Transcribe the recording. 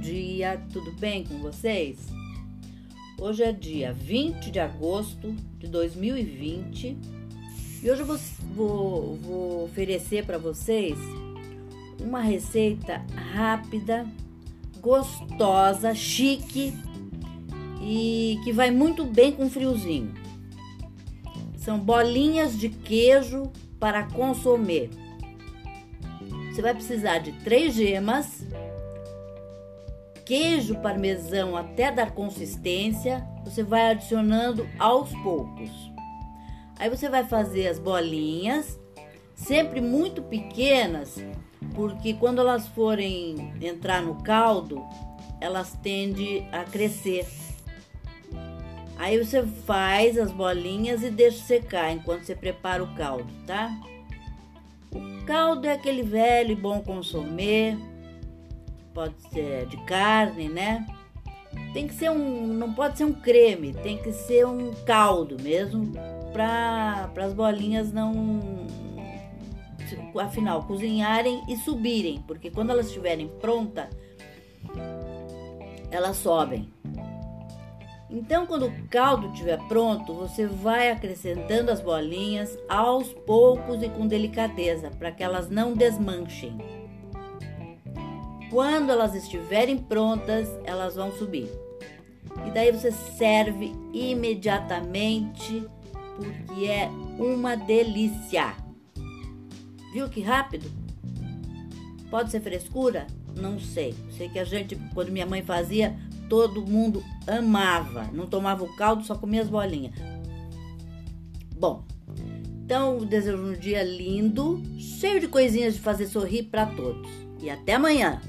dia, tudo bem com vocês? Hoje é dia 20 de agosto de 2020 e hoje eu vou, vou, vou oferecer para vocês uma receita rápida, gostosa, chique e que vai muito bem com friozinho. São bolinhas de queijo para consumir. Você vai precisar de três gemas, queijo parmesão até dar consistência, você vai adicionando aos poucos. Aí você vai fazer as bolinhas, sempre muito pequenas, porque quando elas forem entrar no caldo, elas tendem a crescer. Aí você faz as bolinhas e deixa secar enquanto você prepara o caldo, tá? O caldo é aquele velho e bom consomê pode ser de carne, né? Tem que ser um, não pode ser um creme, tem que ser um caldo mesmo para as bolinhas não afinal cozinharem e subirem, porque quando elas estiverem prontas, elas sobem. Então, quando o caldo estiver pronto, você vai acrescentando as bolinhas aos poucos e com delicadeza, para que elas não desmanchem. Quando elas estiverem prontas, elas vão subir. E daí você serve imediatamente, porque é uma delícia. Viu que rápido? Pode ser frescura? Não sei. Sei que a gente, quando minha mãe fazia, todo mundo amava. Não tomava o caldo, só comia as bolinhas. Bom, então desejo um dia lindo, cheio de coisinhas de fazer sorrir para todos. E até amanhã!